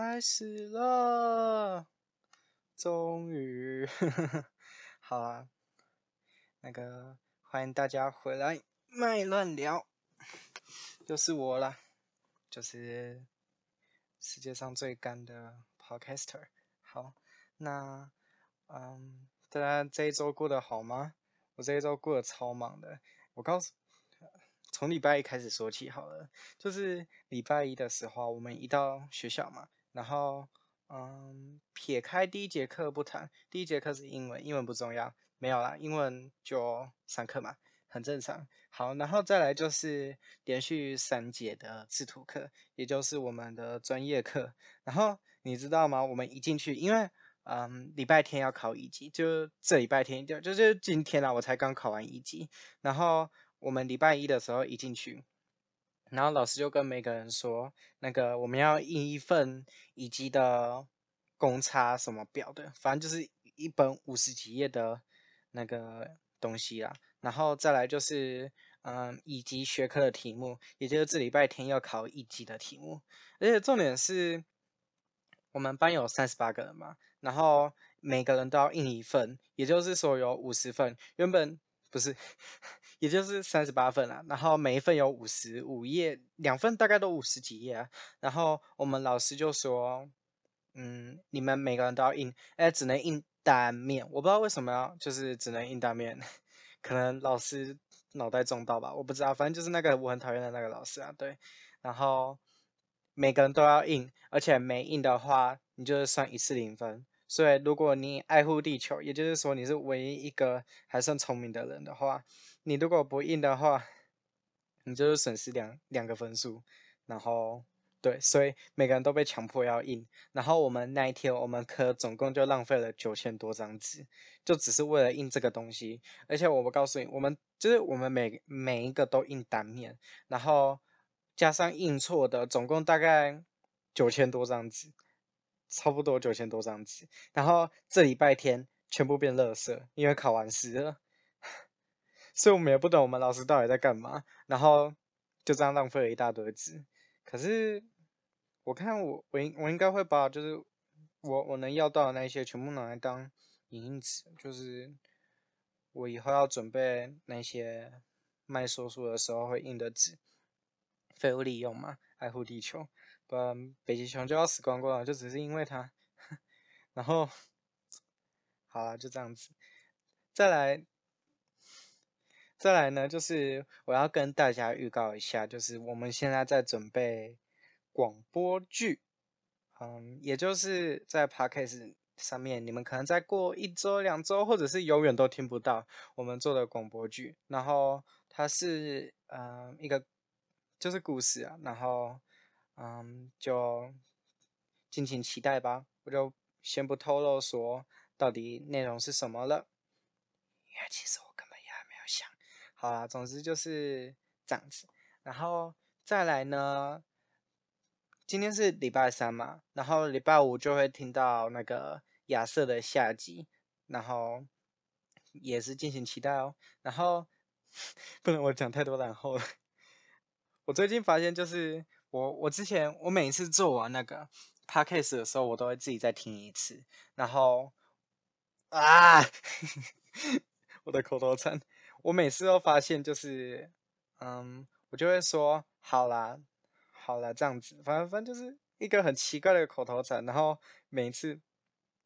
开始了，终于，好啊，那个欢迎大家回来，麦乱聊，又是我啦，就是世界上最干的 podcaster。好，那嗯，大家这一周过得好吗？我这一周过得超忙的，我告诉。从礼拜一开始说起好了，就是礼拜一的时候，我们一到学校嘛，然后，嗯，撇开第一节课不谈，第一节课是英文，英文不重要，没有啦，英文就上课嘛，很正常。好，然后再来就是连续三节的制图课，也就是我们的专业课。然后你知道吗？我们一进去，因为，嗯，礼拜天要考一级，就这礼拜天就就是今天啦，我才刚考完一级，然后。我们礼拜一的时候一进去，然后老师就跟每个人说，那个我们要印一份乙级的公差什么表的，反正就是一本五十几页的那个东西啦。然后再来就是，嗯，乙级学科的题目，也就是这礼拜天要考乙级的题目。而且重点是，我们班有三十八个人嘛，然后每个人都要印一份，也就是说有五十份。原本。不是，也就是三十八份啦。然后每一份有五十五页，两份大概都五十几页啊。然后我们老师就说：“嗯，你们每个人都要印，哎，只能印单面。我不知道为什么要，就是只能印单面，可能老师脑袋中到吧，我不知道。反正就是那个我很讨厌的那个老师啊，对。然后每个人都要印，而且没印的话，你就是算一次零分。”所以，如果你爱护地球，也就是说你是唯一一个还算聪明的人的话，你如果不印 的话，你就是损失两两个分数。然后，对，所以每个人都被强迫要印。然后我们那一天，我们科总共就浪费了九千多张纸，就只是为了印这个东西。而且我不告诉你，我们就是我们每每一个都印单面，然后加上印错的，总共大概九千多张纸。差不多九千多张纸，然后这礼拜天全部变垃圾，因为考完试了，所以我们也不懂我们老师到底在干嘛，然后就这样浪费了一大堆纸。可是我看我我应我应该会把就是我我能要到的那些全部拿来当影印纸，就是我以后要准备那些卖说书的时候会印的纸，废物利用嘛，爱护地球。不然北极熊就要死光光了，就只是因为它。然后，好了，就这样子。再来，再来呢，就是我要跟大家预告一下，就是我们现在在准备广播剧，嗯，也就是在 Podcast 上面，你们可能再过一周、两周，或者是永远都听不到我们做的广播剧。然后它是嗯一个就是故事啊，然后。嗯，就敬请期待吧。我就先不透露说到底内容是什么了，因为其实我。好啦，总之就是这样子。然后再来呢，今天是礼拜三嘛，然后礼拜五就会听到那个亚瑟的下集，然后也是敬请期待哦。然后 不能我讲太多然后了。我最近发现就是。我我之前我每一次做完那个 podcast 的时候，我都会自己再听一次，然后啊，我的口头禅，我每次都发现就是，嗯，我就会说好啦，好啦，这样子，反正反正就是一个很奇怪的口头禅，然后每次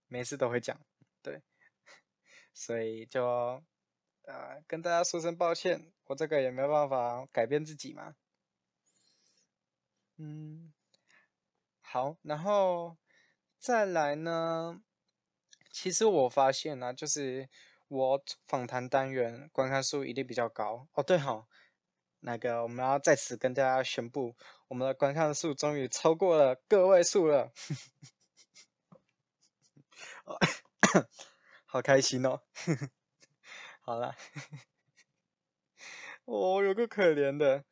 每次都会讲，对，所以就呃跟大家说声抱歉，我这个也没有办法改变自己嘛。嗯，好，然后再来呢？其实我发现呢、啊，就是我访谈单元观看数一定比较高哦。对哈，那个我们要在此跟大家宣布，我们的观看数终于超过了个位数了，好开心哦！好了，哦，有个可怜的。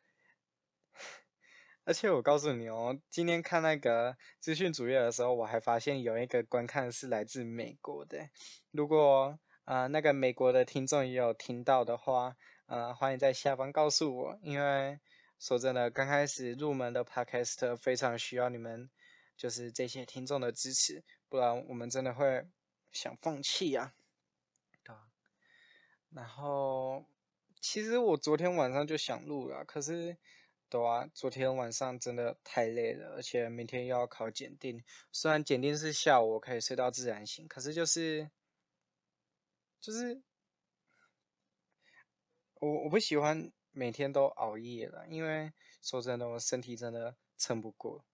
而且我告诉你哦，今天看那个资讯主页的时候，我还发现有一个观看是来自美国的。如果呃那个美国的听众也有听到的话，呃欢迎在下方告诉我。因为说真的，刚开始入门的 Podcast 非常需要你们，就是这些听众的支持，不然我们真的会想放弃呀。对啊。然后，其实我昨天晚上就想录了，可是，对啊，昨天晚上真的太累了，而且明天又要考检定。虽然检定是下午我可以睡到自然醒，可是就是，就是，我我不喜欢每天都熬夜了，因为说真的，我身体真的撑不过。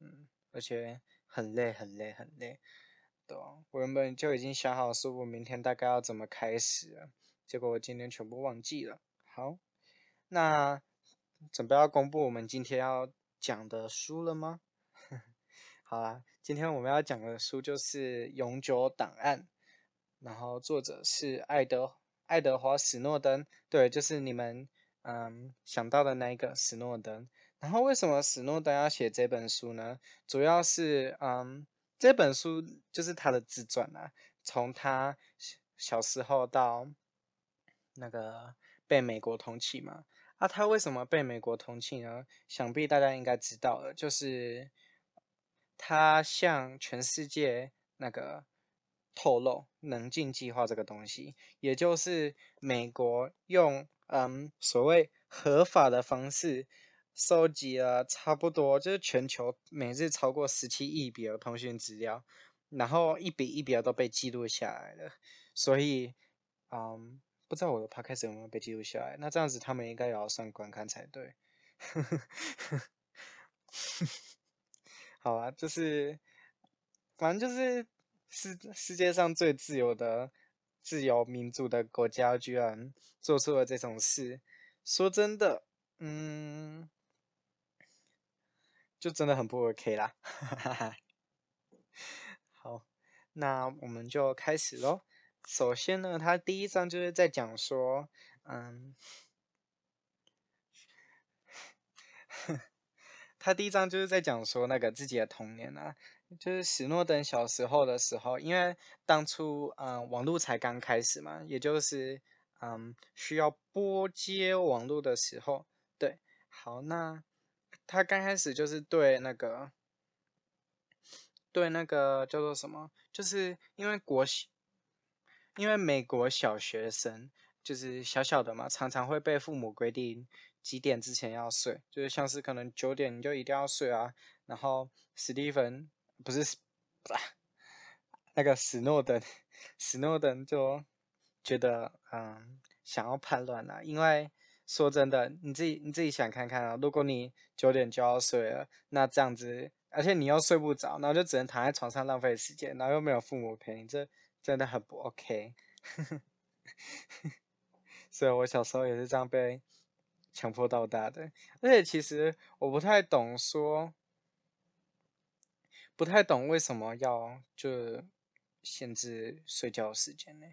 嗯。而且很累，很累，很累，对，我原本就已经想好说，我明天大概要怎么开始了，结果我今天全部忘记了。好，那准备要公布我们今天要讲的书了吗？好啦，今天我们要讲的书就是《永久档案》，然后作者是爱德爱德华史诺登，对，就是你们嗯想到的那一个史诺登。然后为什么史诺登要写这本书呢？主要是，嗯，这本书就是他的自传啊，从他小时候到那个被美国通缉嘛。啊，他为什么被美国通缉呢？想必大家应该知道了，就是他向全世界那个透露“能进计划”这个东西，也就是美国用嗯所谓合法的方式。收集了差不多就是全球每日超过十七亿笔的通讯资料，然后一笔一笔的都被记录下来了。所以，嗯，不知道我的 podcast 有没有被记录下来？那这样子他们应该也要算观看才对。好啊，就是，反正就是世世界上最自由的、自由民主的国家，居然做出了这种事。说真的，嗯。就真的很不 OK 啦，好，那我们就开始喽。首先呢，他第一章就是在讲说，嗯，他第一章就是在讲说那个自己的童年啊，就是史诺登小时候的时候，因为当初嗯网络才刚开始嘛，也就是嗯需要拨接网络的时候，对，好那。他刚开始就是对那个，对那个叫做什么，就是因为国，因为美国小学生就是小小的嘛，常常会被父母规定几点之前要睡，就是像是可能九点你就一定要睡啊。然后史蒂芬不是，不是，那个史诺登，史诺登就觉得嗯想要叛乱了，因为。说真的，你自己你自己想看看啊！如果你九点就要睡了，那这样子，而且你又睡不着，然后就只能躺在床上浪费时间，然后又没有父母陪你，这真的很不 OK。所以我小时候也是这样被强迫到大的。而且其实我不太懂说，不太懂为什么要就限制睡觉时间呢？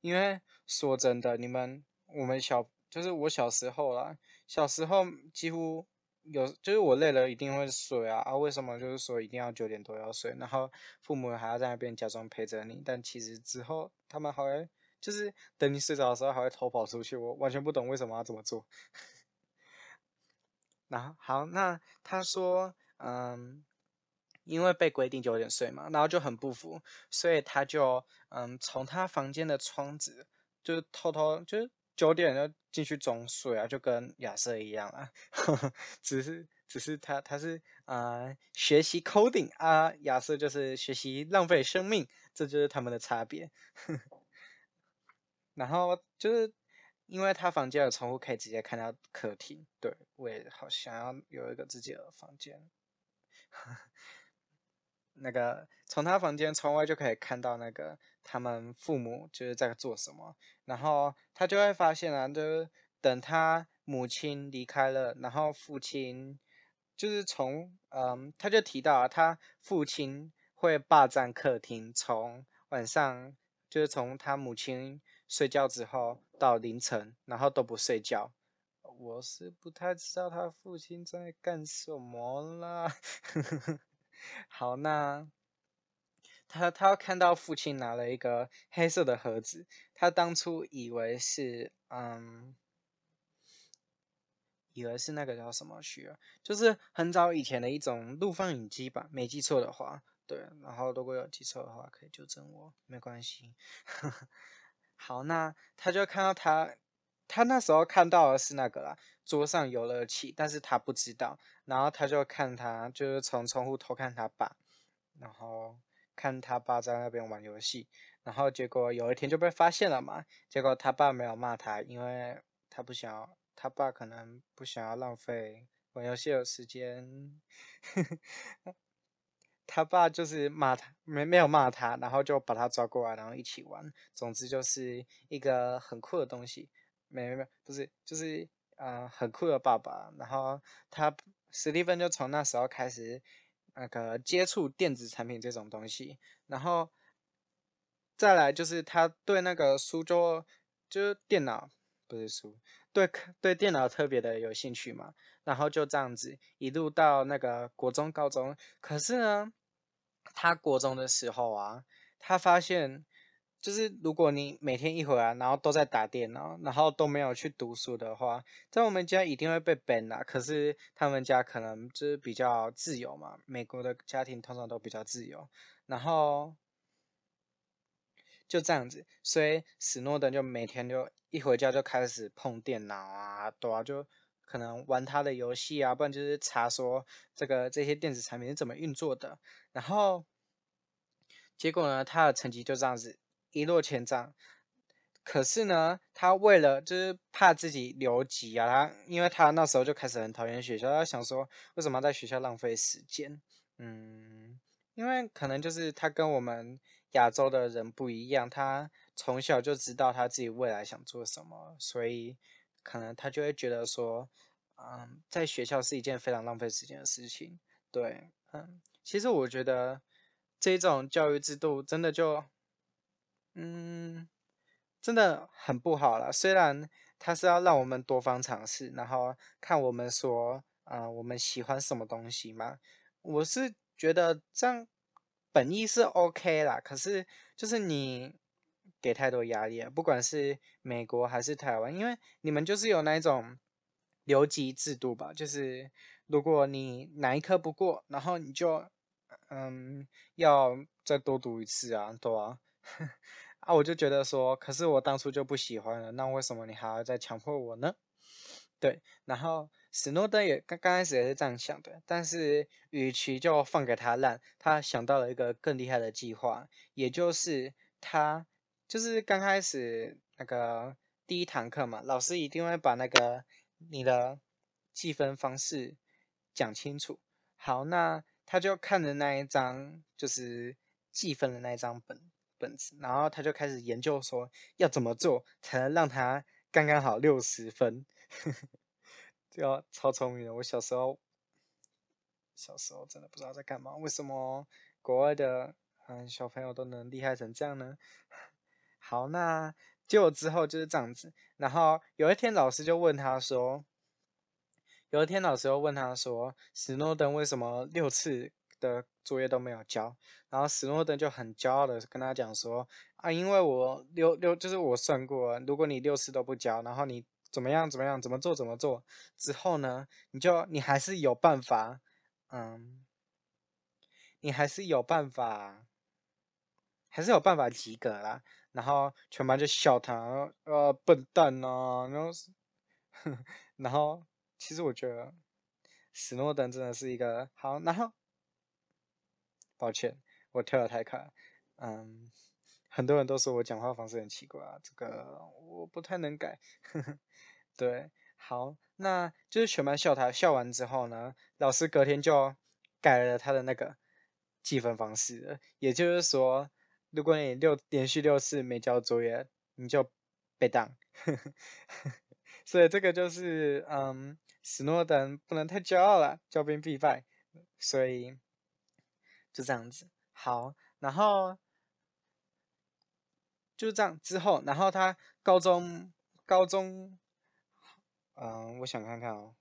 因为说真的，你们我们小。就是我小时候啦，小时候几乎有，就是我累了一定会睡啊啊！为什么就是说一定要九点多要睡，然后父母还要在那边假装陪着你，但其实之后他们还会，就是等你睡着的时候还会偷跑出去，我完全不懂为什么要这么做。然后好，那他说，嗯，因为被规定九点睡嘛，然后就很不服，所以他就嗯从他房间的窗子就偷偷就是。九点就进去装睡啊，就跟亚瑟一样啊，只是只是他他是啊、呃、学习 coding 啊，亚瑟就是学习浪费生命，这就是他们的差别。然后就是因为他房间的窗户可以直接看到客厅，对，我也好想要有一个自己的房间。那个从他房间窗外就可以看到那个他们父母就是在做什么，然后他就会发现啊，就是等他母亲离开了，然后父亲就是从嗯，他就提到啊，他父亲会霸占客厅，从晚上就是从他母亲睡觉之后到凌晨，然后都不睡觉。我是不太知道他父亲在干什么啦。好，那他他看到父亲拿了一个黑色的盒子，他当初以为是嗯，以为是那个叫什么学，就是很早以前的一种录放影机吧，没记错的话。对，然后如果有记错的话，可以纠正我，没关系。好，那他就看到他，他那时候看到的是那个啦，桌上游乐器，但是他不知道，然后他就看他，就是从窗户偷看他爸，然后看他爸在那边玩游戏，然后结果有一天就被发现了嘛，结果他爸没有骂他，因为他不想要，他爸可能不想要浪费玩游戏的时间。他爸就是骂他，没没有骂他，然后就把他抓过来，然后一起玩。总之就是一个很酷的东西，没没没，不是，就是呃很酷的爸爸。然后他史蒂芬就从那时候开始那个接触电子产品这种东西，然后再来就是他对那个书桌，就是电脑不是书，对对电脑特别的有兴趣嘛。然后就这样子一路到那个国中、高中，可是呢。他国中的时候啊，他发现，就是如果你每天一回来，然后都在打电脑，然后都没有去读书的话，在我们家一定会被 ban 啦。可是他们家可能就是比较自由嘛，美国的家庭通常都比较自由，然后就这样子，所以史诺登就每天就一回家就开始碰电脑啊，对啊，就可能玩他的游戏啊，不然就是查说这个这些电子产品是怎么运作的。然后，结果呢，他的成绩就这样子一落千丈。可是呢，他为了就是怕自己留级啊，他因为他那时候就开始很讨厌学校，他想说为什么要在学校浪费时间？嗯，因为可能就是他跟我们亚洲的人不一样，他从小就知道他自己未来想做什么，所以可能他就会觉得说，嗯，在学校是一件非常浪费时间的事情。对，嗯。其实我觉得这种教育制度真的就，嗯，真的很不好了。虽然它是要让我们多方尝试，然后看我们说，啊、我们喜欢什么东西嘛。我是觉得这样本意是 OK 啦，可是就是你给太多压力了，不管是美国还是台湾，因为你们就是有那种留级制度吧，就是。如果你哪一科不过，然后你就，嗯，要再多读一次啊，对啊，啊，我就觉得说，可是我当初就不喜欢了，那为什么你还要再强迫我呢？对，然后史诺登也刚刚开始也是这样想的，但是与其就放给他烂，他想到了一个更厉害的计划，也就是他就是刚开始那个第一堂课嘛，老师一定会把那个你的计分方式。讲清楚，好，那他就看着那一张就是计分的那一张本本子，然后他就开始研究说要怎么做才能让他刚刚好六十分，就 要超聪明的。我小时候，小时候真的不知道在干嘛，为什么国外的嗯小朋友都能厉害成这样呢？好，那结果之后就是这样子，然后有一天老师就问他说。有一天，老师又问他说：“史诺登为什么六次的作业都没有交？”然后史诺登就很骄傲的跟他讲说：“啊，因为我六六就是我算过，如果你六次都不交，然后你怎么样怎么样怎么做怎么做之后呢，你就你还是有办法，嗯，你还是有办法，还是有办法及格啦。”然后全班就笑他，呃，笨蛋呐、啊，然后，然后。其实我觉得史诺登真的是一个好，然后抱歉，我跳得太快，嗯，很多人都说我讲话方式很奇怪，这个我不太能改，对，好，那就是全班笑他，笑完之后呢，老师隔天就改了他的那个计分方式，也就是说，如果你六连续六次没交作业，你就被当，所以这个就是嗯。史诺登不能太骄傲了，骄兵必败，所以就这样子。好，然后就这样之后，然后他高中高中，嗯，我想看看哦。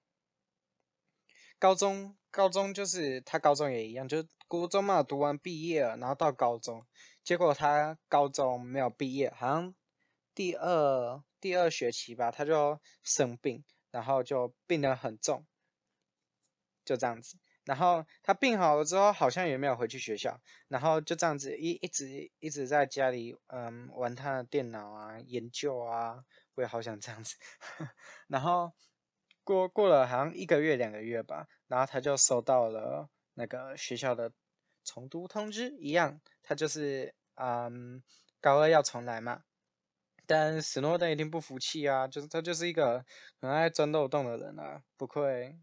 高中高中就是他高中也一样，就是国中嘛，读完毕业了，然后到高中，结果他高中没有毕业，好像第二第二学期吧，他就生病。然后就病得很重，就这样子。然后他病好了之后，好像也没有回去学校，然后就这样子一一直一直在家里，嗯，玩他的电脑啊，研究啊。我也好想这样子。然后过过了好像一个月两个月吧，然后他就收到了那个学校的重读通知，一样，他就是嗯，高二要重来嘛。但史诺登一定不服气啊，就是他就是一个很爱钻漏洞的人啊，不愧。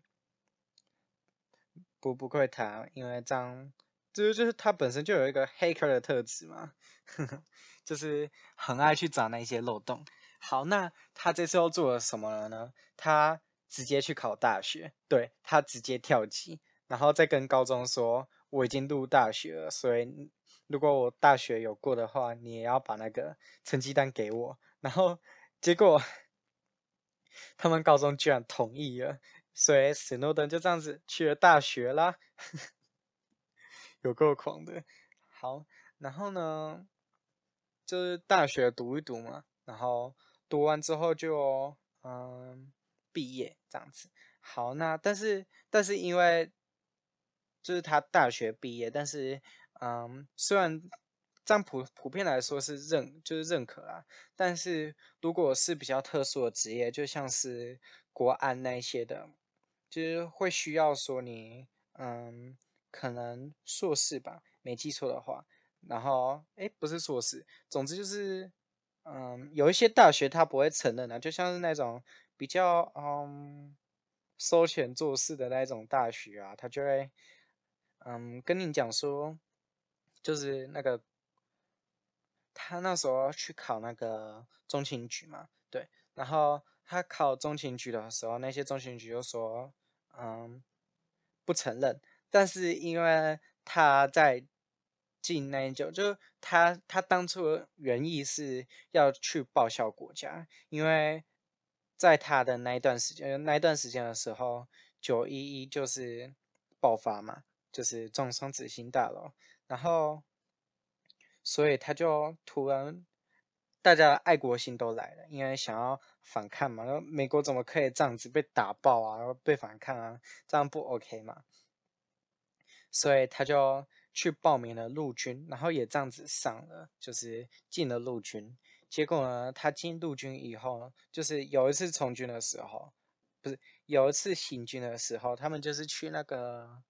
不不愧他，因为这样，就是就是他本身就有一个黑客的特质嘛，呵呵，就是很爱去找那些漏洞。好，那他这次又做了什么了呢？他直接去考大学，对，他直接跳级，然后再跟高中说，我已经入大学了，所以如果我大学有过的话，你也要把那个成绩单给我。然后结果 他们高中居然同意了。所以史诺登就这样子去了大学啦，有够狂的。好，然后呢，就是大学读一读嘛，然后读完之后就嗯毕业这样子。好，那但是但是因为就是他大学毕业，但是嗯虽然这样普普遍来说是认就是认可啦，但是如果是比较特殊的职业，就像是国安那些的。就是会需要说你，嗯，可能硕士吧，没记错的话。然后，诶，不是硕士，总之就是，嗯，有一些大学他不会承认的，就像是那种比较，嗯，收钱做事的那种大学啊，他就会，嗯，跟你讲说，就是那个，他那时候去考那个中情局嘛，对，然后。他考中情局的时候，那些中情局就说，嗯，不承认。但是因为他在进那一久，就他他当初原意是要去报效国家，因为在他的那一段时间，那一段时间的时候，九一一就是爆发嘛，就是撞双子星大楼，然后所以他就突然。大家的爱国心都来了，因为想要反抗嘛。然后美国怎么可以这样子被打爆啊？然后被反抗啊？这样不 OK 嘛？所以他就去报名了陆军，然后也这样子上了，就是进了陆军。结果呢，他进陆军以后，就是有一次从军的时候，不是有一次行军的时候，他们就是去那个，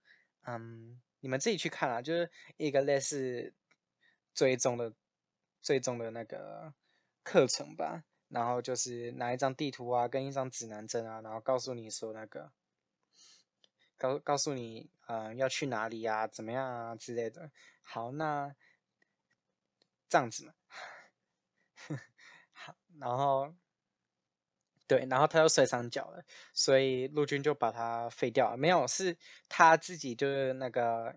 嗯，你们自己去看啊，就是一个类似追踪的。最终的那个课程吧，然后就是拿一张地图啊，跟一张指南针啊，然后告诉你说那个，告告诉你，嗯、要去哪里、啊，怎么样啊之类的。好，那这样子嘛，好，然后对，然后他又摔伤脚了，所以陆军就把他废掉了。没有，是他自己就是那个，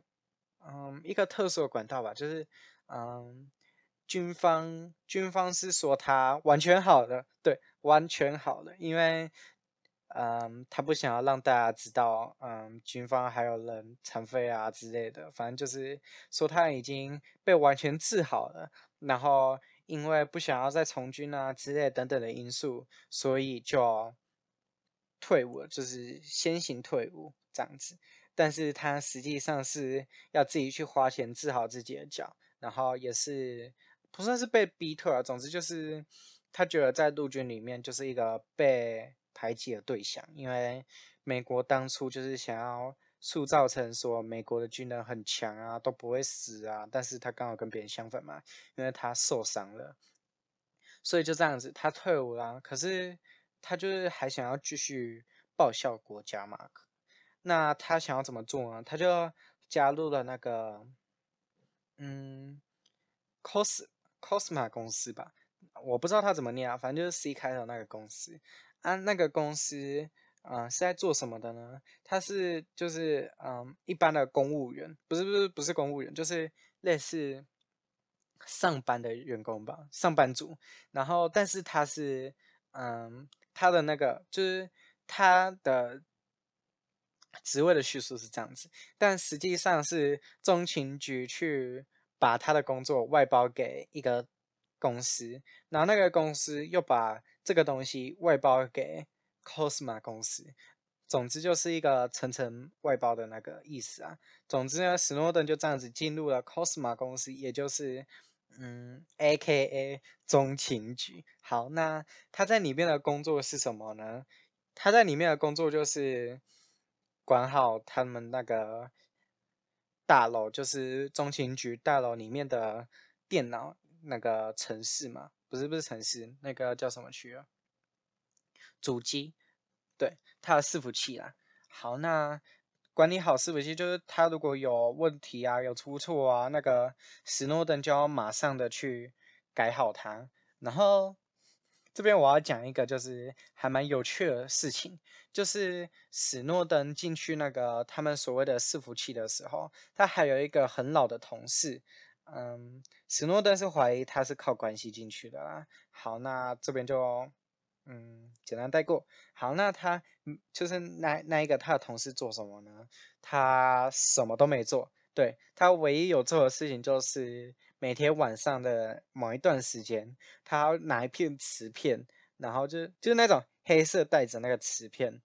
嗯，一个特殊的管道吧，就是嗯。军方军方是说他完全好了，对，完全好了，因为，嗯，他不想要让大家知道，嗯，军方还有人残废啊之类的，反正就是说他已经被完全治好了，然后因为不想要再从军啊之类等等的因素，所以就退伍了，就是先行退伍这样子，但是他实际上是要自己去花钱治好自己的脚，然后也是。不算是被逼退啊，总之就是他觉得在陆军里面就是一个被排挤的对象，因为美国当初就是想要塑造成说美国的军人很强啊，都不会死啊，但是他刚好跟别人相反嘛，因为他受伤了，所以就这样子他退伍了，可是他就是还想要继续报效国家嘛，那他想要怎么做呢？他就加入了那个，嗯，cos。Cosma 公司吧，我不知道他怎么念啊，反正就是 C 开头那个公司。啊，那个公司，嗯、呃，是在做什么的呢？他是就是嗯，一般的公务员，不是不是不是公务员，就是类似上班的员工吧，上班族。然后，但是他是嗯，他的那个就是他的职位的叙述是这样子，但实际上是中情局去。把他的工作外包给一个公司，然后那个公司又把这个东西外包给 Cosma 公司。总之就是一个层层外包的那个意思啊。总之呢，史诺登就这样子进入了 Cosma 公司，也就是嗯，A.K.A. 中情局。好，那他在里面的工作是什么呢？他在里面的工作就是管好他们那个大楼，就是中情局大楼里面的电脑那个城市嘛，不是不是城市，那个叫什么区啊？主机，对，它的伺服器啦。好，那管理好伺服器，就是它如果有问题啊，有出错啊，那个史诺登就要马上的去改好它，然后。这边我要讲一个，就是还蛮有趣的事情，就是史诺登进去那个他们所谓的伺服器的时候，他还有一个很老的同事，嗯，史诺登是怀疑他是靠关系进去的啦。好，那这边就嗯简单带过。好，那他就是那那一个他的同事做什么呢？他什么都没做，对，他唯一有做的事情就是。每天晚上的某一段时间，他拿一片磁片，然后就就是那种黑色带着那个磁片，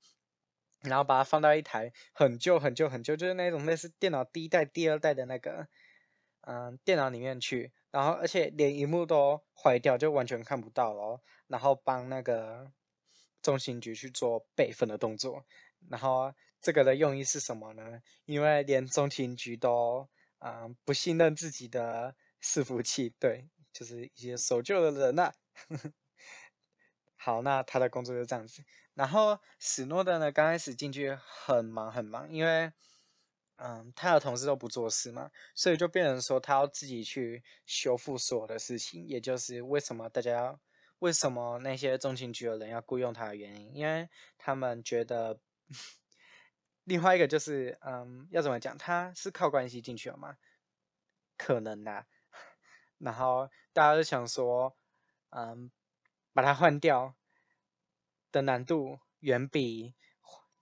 然后把它放到一台很旧很旧很旧，就是那种类似电脑第一代、第二代的那个嗯电脑里面去，然后而且连荧幕都坏掉，就完全看不到了。然后帮那个中情局去做备份的动作，然后这个的用意是什么呢？因为连中情局都嗯不信任自己的。伺服器，对，就是一些守旧的人呐、啊。好，那他的工作就这样子。然后史诺登呢，刚开始进去很忙很忙，因为嗯，他的同事都不做事嘛，所以就变成说他要自己去修复所有的事情。也就是为什么大家要，为什么那些中情局的人要雇佣他的原因，因为他们觉得，另外一个就是嗯，要怎么讲，他是靠关系进去了吗？可能呐、啊。然后大家都想说嗯把它换掉的难度远比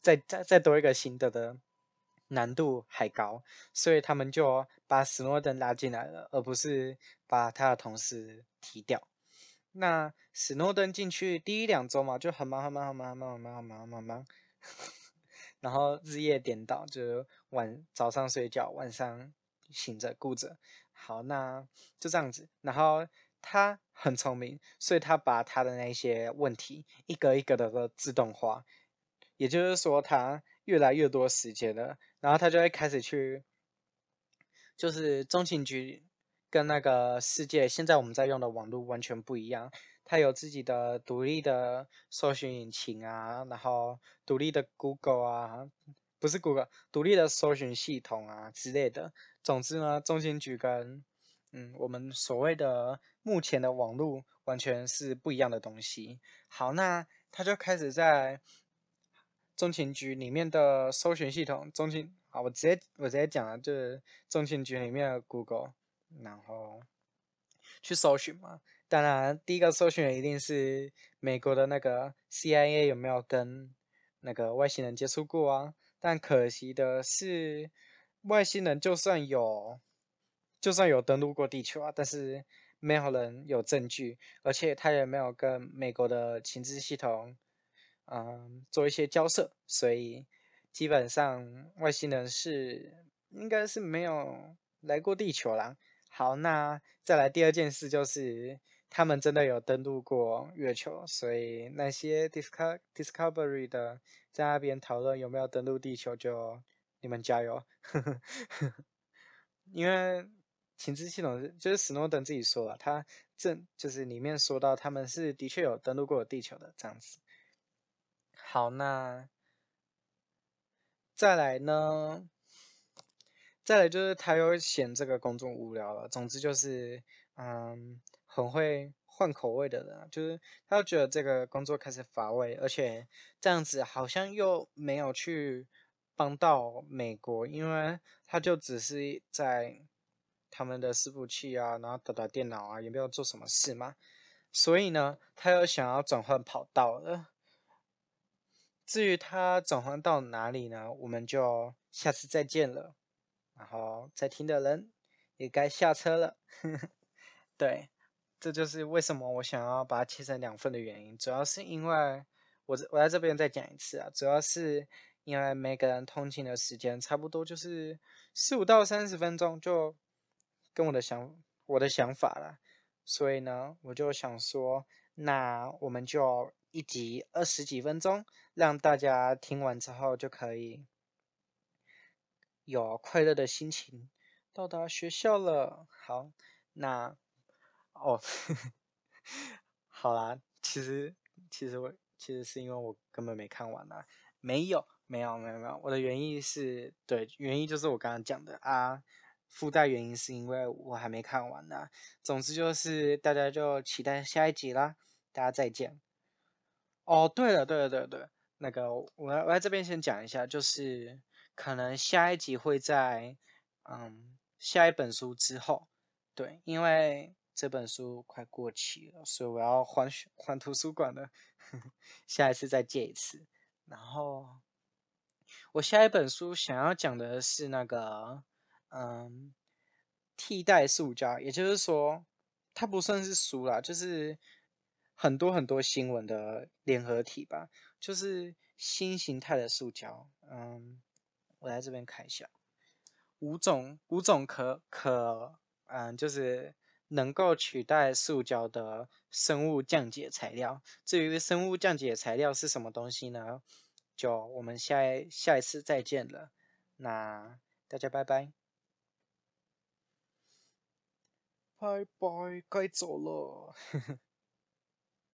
再再再多一个新的的难度还高所以他们就把史诺登拉进来了而不是把他的同事踢掉。那史诺登进去第一两周嘛就很忙很忙很忙很忙很忙很忙很忙 然后日夜颠倒就晚早上睡觉晚上醒着顾着。好，那就这样子。然后他很聪明，所以他把他的那些问题一个一个的都自动化。也就是说，他越来越多时间了，然后他就会开始去，就是中情局跟那个世界现在我们在用的网络完全不一样。它有自己的独立的搜寻引擎啊，然后独立的 Google 啊。不是 Google 独立的搜寻系统啊之类的。总之呢，中情局跟嗯我们所谓的目前的网络完全是不一样的东西。好，那他就开始在中情局里面的搜寻系统，中情好，我直接我直接讲了，就是中情局里面的 Google，然后去搜寻嘛。当然，第一个搜寻的一定是美国的那个 CIA 有没有跟那个外星人接触过啊？但可惜的是，外星人就算有，就算有登陆过地球啊，但是没有人有证据，而且他也没有跟美国的情治系统，嗯，做一些交涉，所以基本上外星人是应该是没有来过地球啦。好，那再来第二件事就是。他们真的有登陆过月球，所以那些 Disco Discovery 的在那边讨论有没有登陆地球，就你们加油。因为情治系统就是史诺登自己说了，他正就是里面说到他们是的确有登陆过地球的这样子。好，那再来呢？再来就是他又嫌这个工作无聊了。总之就是，嗯。很会换口味的人，就是他又觉得这个工作开始乏味，而且这样子好像又没有去帮到美国，因为他就只是在他们的伺服器啊，然后打打电脑啊，也没有做什么事嘛。所以呢，他又想要转换跑道了。至于他转换到哪里呢？我们就下次再见了。然后在听的人也该下车了。对。这就是为什么我想要把它切成两份的原因，主要是因为我我在这边再讲一次啊，主要是因为每个人通勤的时间差不多就是十五到三十分钟，就跟我的想我的想法啦，所以呢，我就想说，那我们就一集二十几分钟，让大家听完之后就可以有快乐的心情到达学校了。好，那哦，好啦，其实其实我。其实是因为我根本没看完啊，没有，没有，没有，没有。我的原意是对，原因就是我刚刚讲的啊，附带原因是因为我还没看完呢、啊。总之就是大家就期待下一集啦，大家再见。哦，对了，对了，对了，对了，那个我我在这边先讲一下，就是可能下一集会在嗯下一本书之后，对，因为这本书快过期了，所以我要还还图书馆了。下一次再借一次。然后，我下一本书想要讲的是那个，嗯，替代塑胶，也就是说，它不算是书啦，就是很多很多新闻的联合体吧，就是新形态的塑胶。嗯，我来这边看一下，五种五种可可，嗯，就是。能够取代塑胶的生物降解材料。至于生物降解材料是什么东西呢？就我们下下一次再见了。那大家拜拜，拜拜，该走了。